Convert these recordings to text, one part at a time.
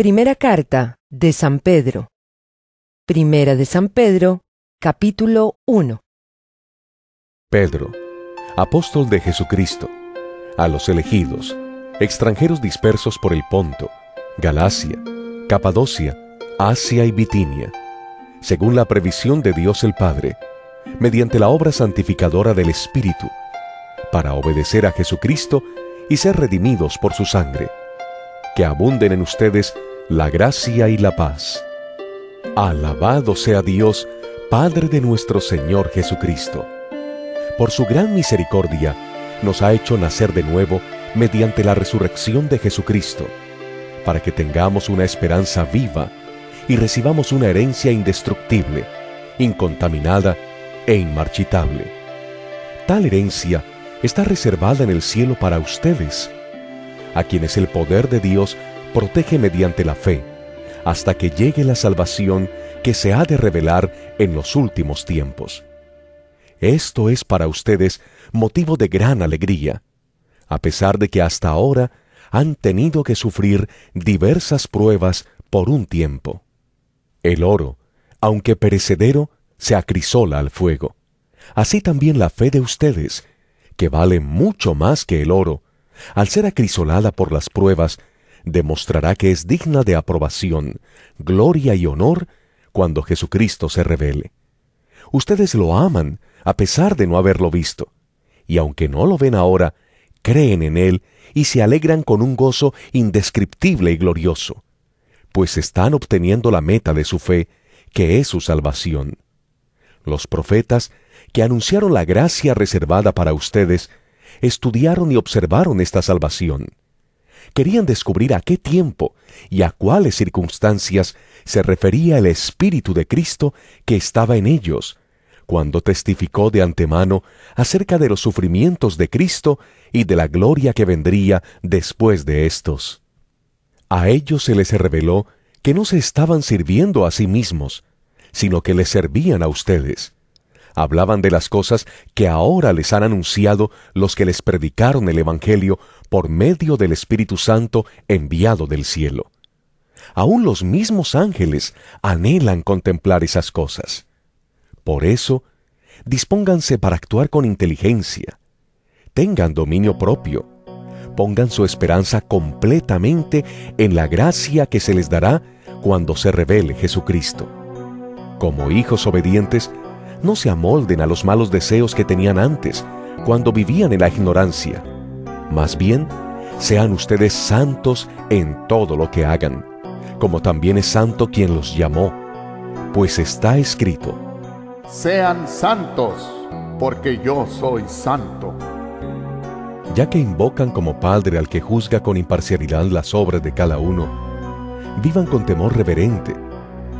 Primera carta de San Pedro. Primera de San Pedro, capítulo 1. Pedro, apóstol de Jesucristo, a los elegidos, extranjeros dispersos por el Ponto, Galacia, Capadocia, Asia y Bitinia, según la previsión de Dios el Padre, mediante la obra santificadora del Espíritu, para obedecer a Jesucristo y ser redimidos por su sangre. Que abunden en ustedes la gracia y la paz. Alabado sea Dios, Padre de nuestro Señor Jesucristo. Por su gran misericordia, nos ha hecho nacer de nuevo mediante la resurrección de Jesucristo, para que tengamos una esperanza viva y recibamos una herencia indestructible, incontaminada e inmarchitable. Tal herencia está reservada en el cielo para ustedes, a quienes el poder de Dios protege mediante la fe, hasta que llegue la salvación que se ha de revelar en los últimos tiempos. Esto es para ustedes motivo de gran alegría, a pesar de que hasta ahora han tenido que sufrir diversas pruebas por un tiempo. El oro, aunque perecedero, se acrisola al fuego. Así también la fe de ustedes, que vale mucho más que el oro, al ser acrisolada por las pruebas, demostrará que es digna de aprobación, gloria y honor cuando Jesucristo se revele. Ustedes lo aman a pesar de no haberlo visto, y aunque no lo ven ahora, creen en Él y se alegran con un gozo indescriptible y glorioso, pues están obteniendo la meta de su fe, que es su salvación. Los profetas, que anunciaron la gracia reservada para ustedes, estudiaron y observaron esta salvación. Querían descubrir a qué tiempo y a cuáles circunstancias se refería el Espíritu de Cristo que estaba en ellos, cuando testificó de antemano acerca de los sufrimientos de Cristo y de la gloria que vendría después de estos. A ellos se les reveló que no se estaban sirviendo a sí mismos, sino que les servían a ustedes. Hablaban de las cosas que ahora les han anunciado los que les predicaron el Evangelio por medio del Espíritu Santo enviado del cielo. Aún los mismos ángeles anhelan contemplar esas cosas. Por eso, dispónganse para actuar con inteligencia. Tengan dominio propio. Pongan su esperanza completamente en la gracia que se les dará cuando se revele Jesucristo. Como hijos obedientes, no se amolden a los malos deseos que tenían antes, cuando vivían en la ignorancia. Más bien, sean ustedes santos en todo lo que hagan, como también es santo quien los llamó, pues está escrito, Sean santos, porque yo soy santo. ya que invocan como Padre al que juzga con imparcialidad las obras de cada uno, vivan con temor reverente,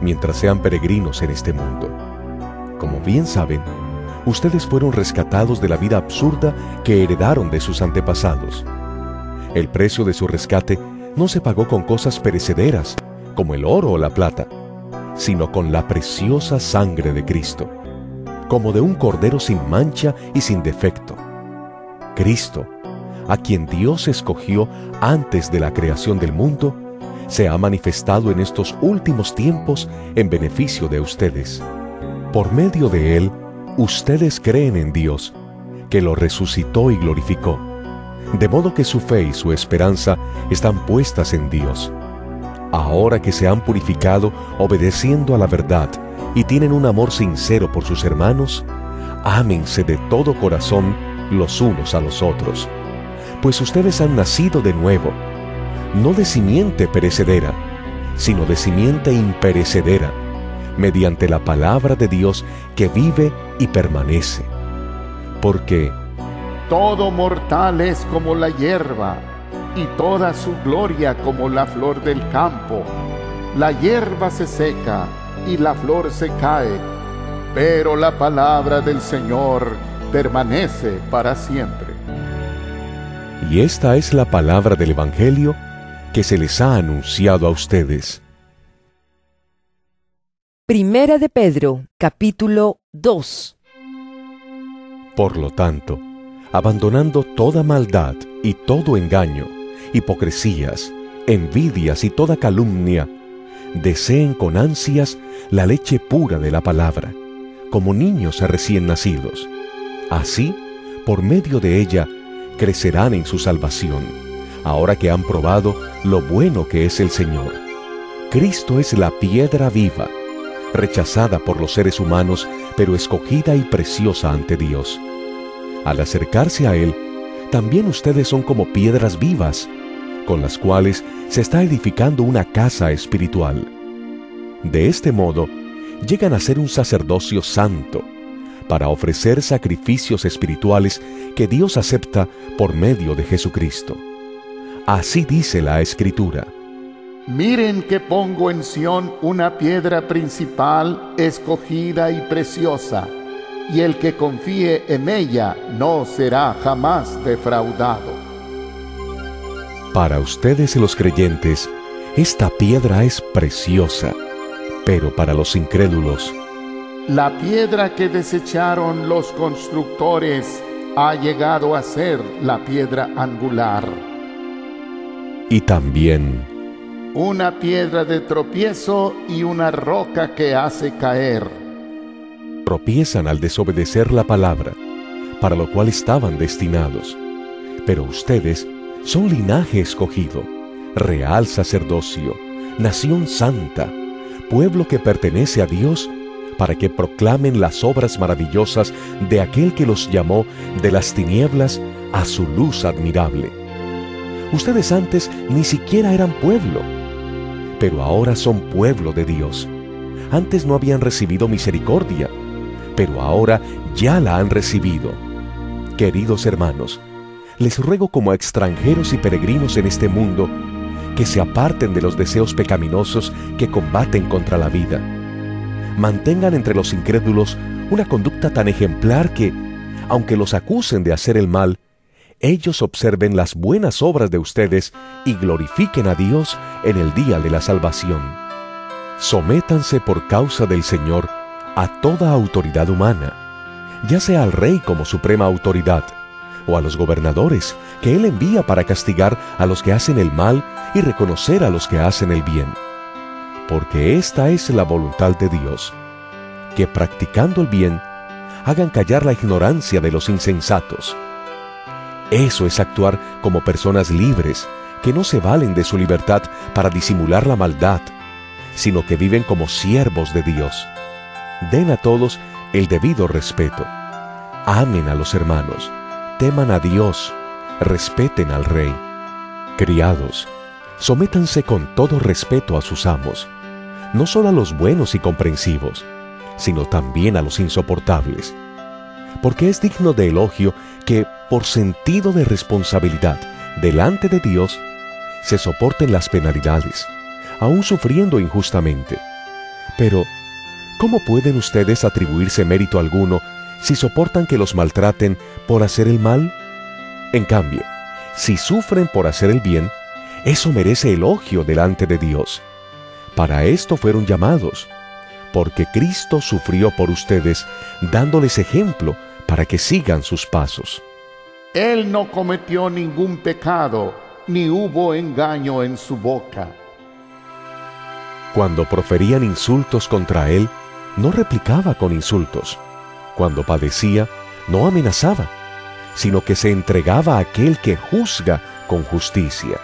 mientras sean peregrinos en este mundo. Como bien saben, ustedes fueron rescatados de la vida absurda que heredaron de sus antepasados. El precio de su rescate no se pagó con cosas perecederas, como el oro o la plata, sino con la preciosa sangre de Cristo, como de un cordero sin mancha y sin defecto. Cristo, a quien Dios escogió antes de la creación del mundo, se ha manifestado en estos últimos tiempos en beneficio de ustedes. Por medio de Él, ustedes creen en Dios, que lo resucitó y glorificó, de modo que su fe y su esperanza están puestas en Dios. Ahora que se han purificado obedeciendo a la verdad y tienen un amor sincero por sus hermanos, ámense de todo corazón los unos a los otros, pues ustedes han nacido de nuevo, no de simiente perecedera, sino de simiente imperecedera, mediante la palabra de Dios que vive y permanece. Porque Todo mortal es como la hierba, y toda su gloria como la flor del campo. La hierba se seca y la flor se cae, pero la palabra del Señor permanece para siempre. Y esta es la palabra del Evangelio que se les ha anunciado a ustedes. Primera de Pedro, capítulo 2. Por lo tanto, abandonando toda maldad y todo engaño, hipocresías, envidias y toda calumnia, deseen con ansias la leche pura de la palabra, como niños recién nacidos. Así, por medio de ella, crecerán en su salvación, ahora que han probado lo bueno que es el Señor. Cristo es la piedra viva, rechazada por los seres humanos, pero escogida y preciosa ante Dios. Al acercarse a Él, también ustedes son como piedras vivas, con las cuales se está edificando una casa espiritual. De este modo, llegan a ser un sacerdocio santo, para ofrecer sacrificios espirituales que Dios acepta por medio de Jesucristo. Así dice la Escritura. Miren que pongo en Sión una piedra principal, escogida y preciosa, y el que confíe en ella no será jamás defraudado. Para ustedes los creyentes, esta piedra es preciosa, pero para los incrédulos, la piedra que desecharon los constructores ha llegado a ser la piedra angular. Y también una piedra de tropiezo y una roca que hace caer. Tropiezan al desobedecer la palabra, para lo cual estaban destinados. Pero ustedes son linaje escogido, real sacerdocio, nación santa, pueblo que pertenece a Dios para que proclamen las obras maravillosas de aquel que los llamó de las tinieblas a su luz admirable. Ustedes antes ni siquiera eran pueblo, pero ahora son pueblo de Dios. Antes no habían recibido misericordia, pero ahora ya la han recibido. Queridos hermanos, les ruego como a extranjeros y peregrinos en este mundo, que se aparten de los deseos pecaminosos que combaten contra la vida mantengan entre los incrédulos una conducta tan ejemplar que, aunque los acusen de hacer el mal, ellos observen las buenas obras de ustedes y glorifiquen a Dios en el día de la salvación. Sométanse por causa del Señor a toda autoridad humana, ya sea al rey como suprema autoridad, o a los gobernadores que él envía para castigar a los que hacen el mal y reconocer a los que hacen el bien porque esta es la voluntad de Dios, que practicando el bien, hagan callar la ignorancia de los insensatos. Eso es actuar como personas libres, que no se valen de su libertad para disimular la maldad, sino que viven como siervos de Dios. Den a todos el debido respeto. Amen a los hermanos, teman a Dios, respeten al rey. Criados, sométanse con todo respeto a sus amos no solo a los buenos y comprensivos, sino también a los insoportables. Porque es digno de elogio que, por sentido de responsabilidad delante de Dios, se soporten las penalidades, aun sufriendo injustamente. Pero, ¿cómo pueden ustedes atribuirse mérito alguno si soportan que los maltraten por hacer el mal? En cambio, si sufren por hacer el bien, eso merece elogio delante de Dios. Para esto fueron llamados, porque Cristo sufrió por ustedes, dándoles ejemplo para que sigan sus pasos. Él no cometió ningún pecado, ni hubo engaño en su boca. Cuando proferían insultos contra él, no replicaba con insultos. Cuando padecía, no amenazaba, sino que se entregaba a aquel que juzga con justicia.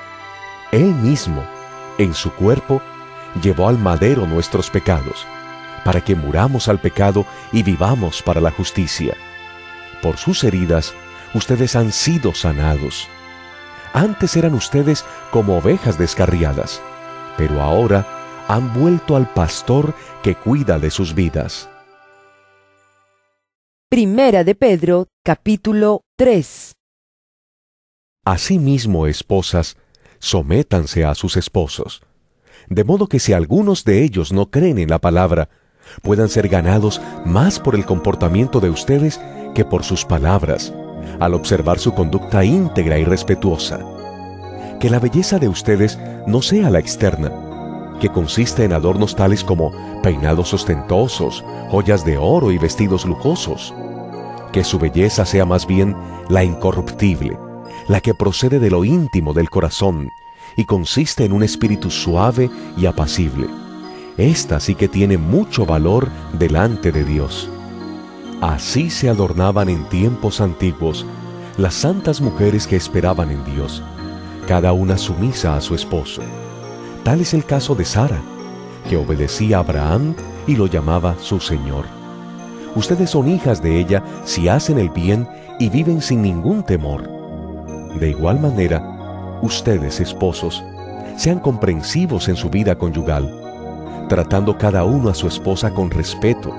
Él mismo, en su cuerpo, llevó al madero nuestros pecados, para que muramos al pecado y vivamos para la justicia. Por sus heridas, ustedes han sido sanados. Antes eran ustedes como ovejas descarriadas, pero ahora han vuelto al pastor que cuida de sus vidas. Primera de Pedro, capítulo 3. Asimismo, esposas, sométanse a sus esposos de modo que si algunos de ellos no creen en la palabra, puedan ser ganados más por el comportamiento de ustedes que por sus palabras, al observar su conducta íntegra y respetuosa. Que la belleza de ustedes no sea la externa, que consiste en adornos tales como peinados ostentosos, joyas de oro y vestidos lujosos. Que su belleza sea más bien la incorruptible, la que procede de lo íntimo del corazón, y consiste en un espíritu suave y apacible. Esta sí que tiene mucho valor delante de Dios. Así se adornaban en tiempos antiguos las santas mujeres que esperaban en Dios, cada una sumisa a su esposo. Tal es el caso de Sara, que obedecía a Abraham y lo llamaba su Señor. Ustedes son hijas de ella si hacen el bien y viven sin ningún temor. De igual manera, ustedes, esposos, sean comprensivos en su vida conyugal, tratando cada uno a su esposa con respeto,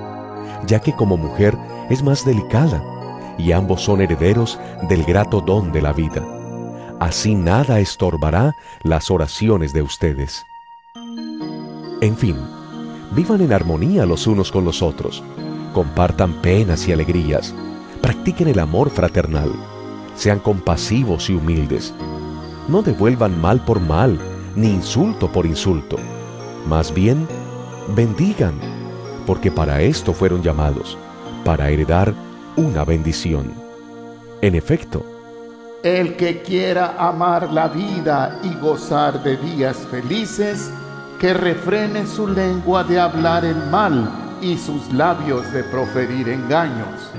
ya que como mujer es más delicada y ambos son herederos del grato don de la vida. Así nada estorbará las oraciones de ustedes. En fin, vivan en armonía los unos con los otros, compartan penas y alegrías, practiquen el amor fraternal, sean compasivos y humildes. No devuelvan mal por mal, ni insulto por insulto. Más bien, bendigan, porque para esto fueron llamados, para heredar una bendición. En efecto, el que quiera amar la vida y gozar de días felices, que refrene su lengua de hablar el mal y sus labios de proferir engaños,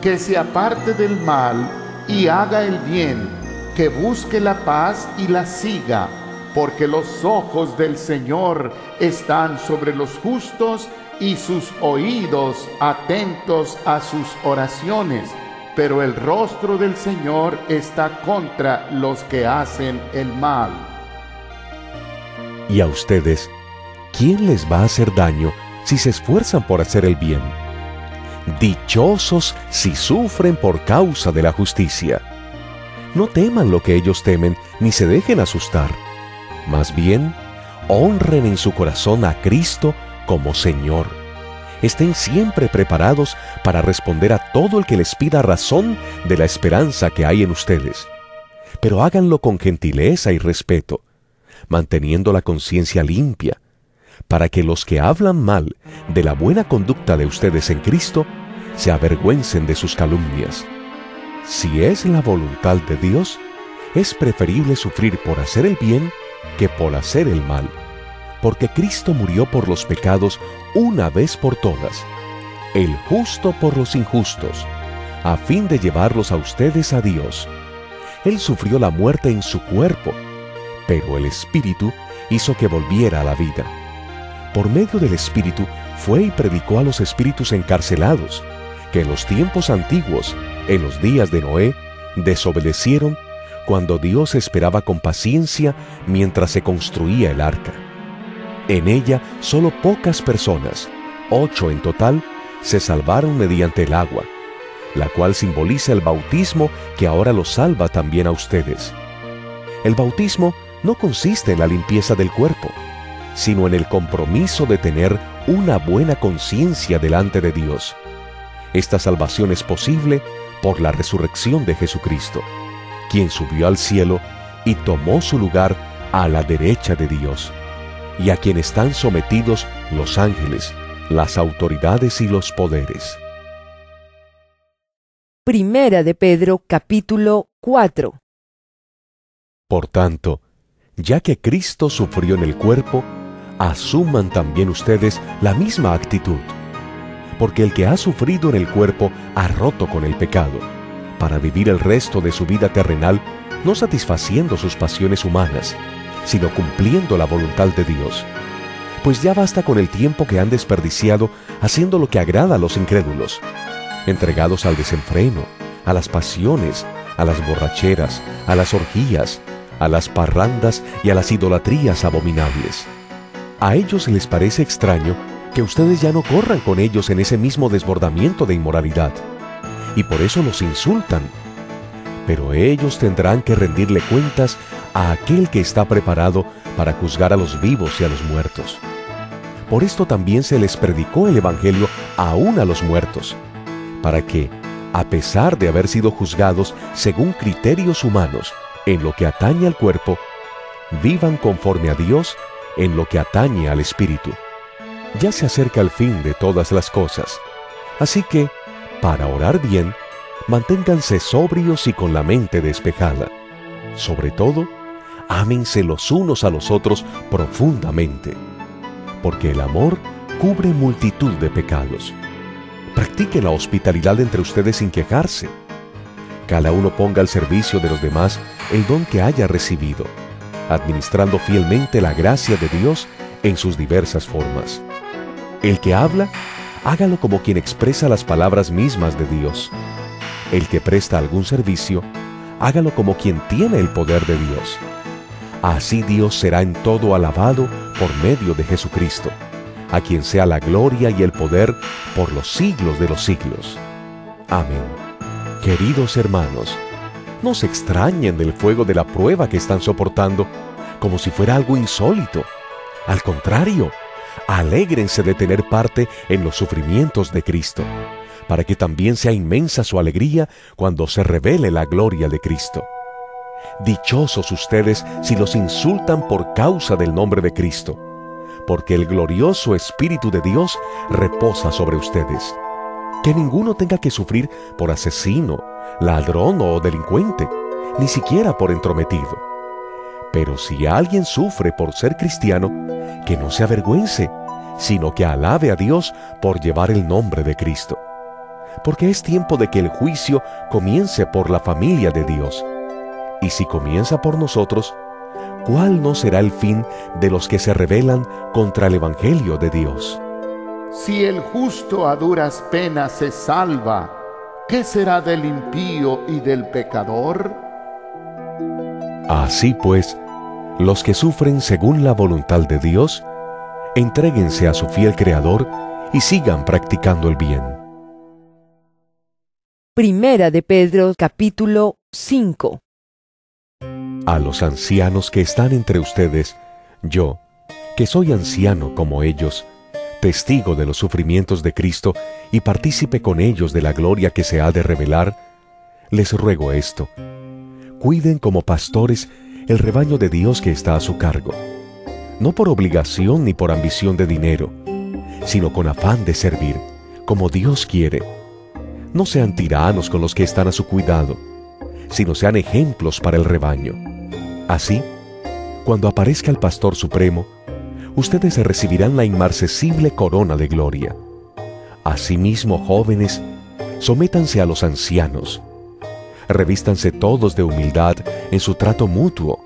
que se aparte del mal y haga el bien, que busque la paz y la siga, porque los ojos del Señor están sobre los justos y sus oídos atentos a sus oraciones, pero el rostro del Señor está contra los que hacen el mal. Y a ustedes, ¿quién les va a hacer daño si se esfuerzan por hacer el bien? Dichosos si sufren por causa de la justicia. No teman lo que ellos temen, ni se dejen asustar. Más bien, honren en su corazón a Cristo como Señor. Estén siempre preparados para responder a todo el que les pida razón de la esperanza que hay en ustedes. Pero háganlo con gentileza y respeto, manteniendo la conciencia limpia, para que los que hablan mal de la buena conducta de ustedes en Cristo se avergüencen de sus calumnias. Si es la voluntad de Dios, es preferible sufrir por hacer el bien que por hacer el mal porque Cristo murió por los pecados una vez por todas, el justo por los injustos, a fin de llevarlos a ustedes a Dios. Él sufrió la muerte en su cuerpo, pero el Espíritu hizo que volviera a la vida. Por medio del Espíritu fue y predicó a los espíritus encarcelados, que en los tiempos antiguos, en los días de Noé, desobedecieron cuando Dios esperaba con paciencia mientras se construía el arca. En ella solo pocas personas, ocho en total, se salvaron mediante el agua, la cual simboliza el bautismo que ahora los salva también a ustedes. El bautismo no consiste en la limpieza del cuerpo, sino en el compromiso de tener una buena conciencia delante de Dios. Esta salvación es posible por la resurrección de Jesucristo, quien subió al cielo y tomó su lugar a la derecha de Dios y a quien están sometidos los ángeles, las autoridades y los poderes. Primera de Pedro capítulo 4 Por tanto, ya que Cristo sufrió en el cuerpo, asuman también ustedes la misma actitud. Porque el que ha sufrido en el cuerpo ha roto con el pecado, para vivir el resto de su vida terrenal no satisfaciendo sus pasiones humanas, sino cumpliendo la voluntad de Dios. Pues ya basta con el tiempo que han desperdiciado haciendo lo que agrada a los incrédulos, entregados al desenfreno, a las pasiones, a las borracheras, a las orgías, a las parrandas y a las idolatrías abominables. A ellos les parece extraño que ustedes ya no corran con ellos en ese mismo desbordamiento de inmoralidad, y por eso los insultan. Pero ellos tendrán que rendirle cuentas a aquel que está preparado para juzgar a los vivos y a los muertos. Por esto también se les predicó el Evangelio aún a los muertos, para que, a pesar de haber sido juzgados según criterios humanos en lo que atañe al cuerpo, vivan conforme a Dios en lo que atañe al Espíritu. Ya se acerca el fin de todas las cosas, así que, para orar bien, manténganse sobrios y con la mente despejada. Sobre todo, ámense los unos a los otros profundamente, porque el amor cubre multitud de pecados. Practique la hospitalidad entre ustedes sin quejarse. Cada uno ponga al servicio de los demás el don que haya recibido, administrando fielmente la gracia de Dios en sus diversas formas. El que habla, hágalo como quien expresa las palabras mismas de Dios. El que presta algún servicio, hágalo como quien tiene el poder de Dios. Así Dios será en todo alabado por medio de Jesucristo, a quien sea la gloria y el poder por los siglos de los siglos. Amén. Queridos hermanos, no se extrañen del fuego de la prueba que están soportando, como si fuera algo insólito. Al contrario, alégrense de tener parte en los sufrimientos de Cristo, para que también sea inmensa su alegría cuando se revele la gloria de Cristo. Dichosos ustedes si los insultan por causa del nombre de Cristo, porque el glorioso Espíritu de Dios reposa sobre ustedes. Que ninguno tenga que sufrir por asesino, ladrón o delincuente, ni siquiera por entrometido. Pero si alguien sufre por ser cristiano, que no se avergüence, sino que alabe a Dios por llevar el nombre de Cristo. Porque es tiempo de que el juicio comience por la familia de Dios. Y si comienza por nosotros, ¿cuál no será el fin de los que se rebelan contra el Evangelio de Dios? Si el justo a duras penas se salva, ¿qué será del impío y del pecador? Así pues, los que sufren según la voluntad de Dios, entréguense a su fiel Creador y sigan practicando el bien. Primera de Pedro capítulo 5 A los ancianos que están entre ustedes, yo, que soy anciano como ellos, testigo de los sufrimientos de Cristo y partícipe con ellos de la gloria que se ha de revelar, les ruego esto. Cuiden como pastores el rebaño de Dios que está a su cargo, no por obligación ni por ambición de dinero, sino con afán de servir, como Dios quiere. No sean tiranos con los que están a su cuidado, sino sean ejemplos para el rebaño. Así, cuando aparezca el Pastor Supremo, ustedes recibirán la inmarcesible corona de gloria. Asimismo, jóvenes, sométanse a los ancianos. Revístanse todos de humildad en su trato mutuo,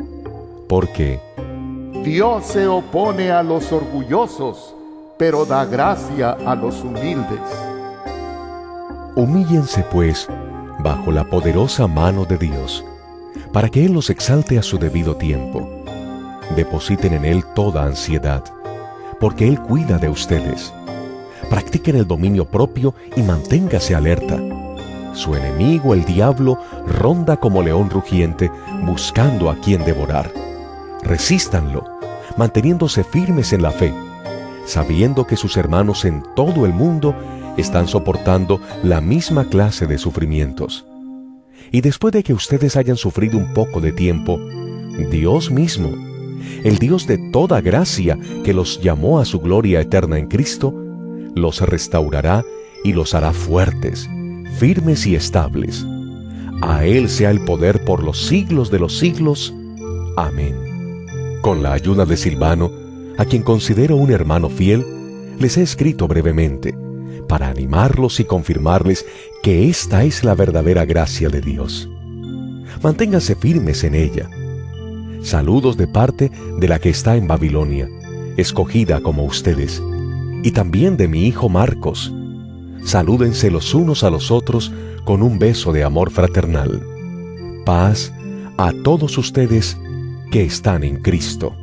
porque Dios se opone a los orgullosos, pero da gracia a los humildes. humíllense pues bajo la poderosa mano de Dios, para que Él los exalte a su debido tiempo. Depositen en Él toda ansiedad, porque Él cuida de ustedes. Practiquen el dominio propio y manténgase alerta. Su enemigo, el diablo, ronda como león rugiente, buscando a quien devorar. Resístanlo, manteniéndose firmes en la fe, sabiendo que sus hermanos en todo el mundo están soportando la misma clase de sufrimientos. Y después de que ustedes hayan sufrido un poco de tiempo, Dios mismo, el Dios de toda gracia que los llamó a su gloria eterna en Cristo, los restaurará y los hará fuertes, firmes y estables. A Él sea el poder por los siglos de los siglos. Amén. Con la ayuda de Silvano, a quien considero un hermano fiel, les he escrito brevemente, para animarlos y confirmarles que esta es la verdadera gracia de Dios. Manténganse firmes en ella. Saludos de parte de la que está en Babilonia, escogida como ustedes, y también de mi hijo Marcos. Salúdense los unos a los otros con un beso de amor fraternal. Paz a todos ustedes que están en Cristo.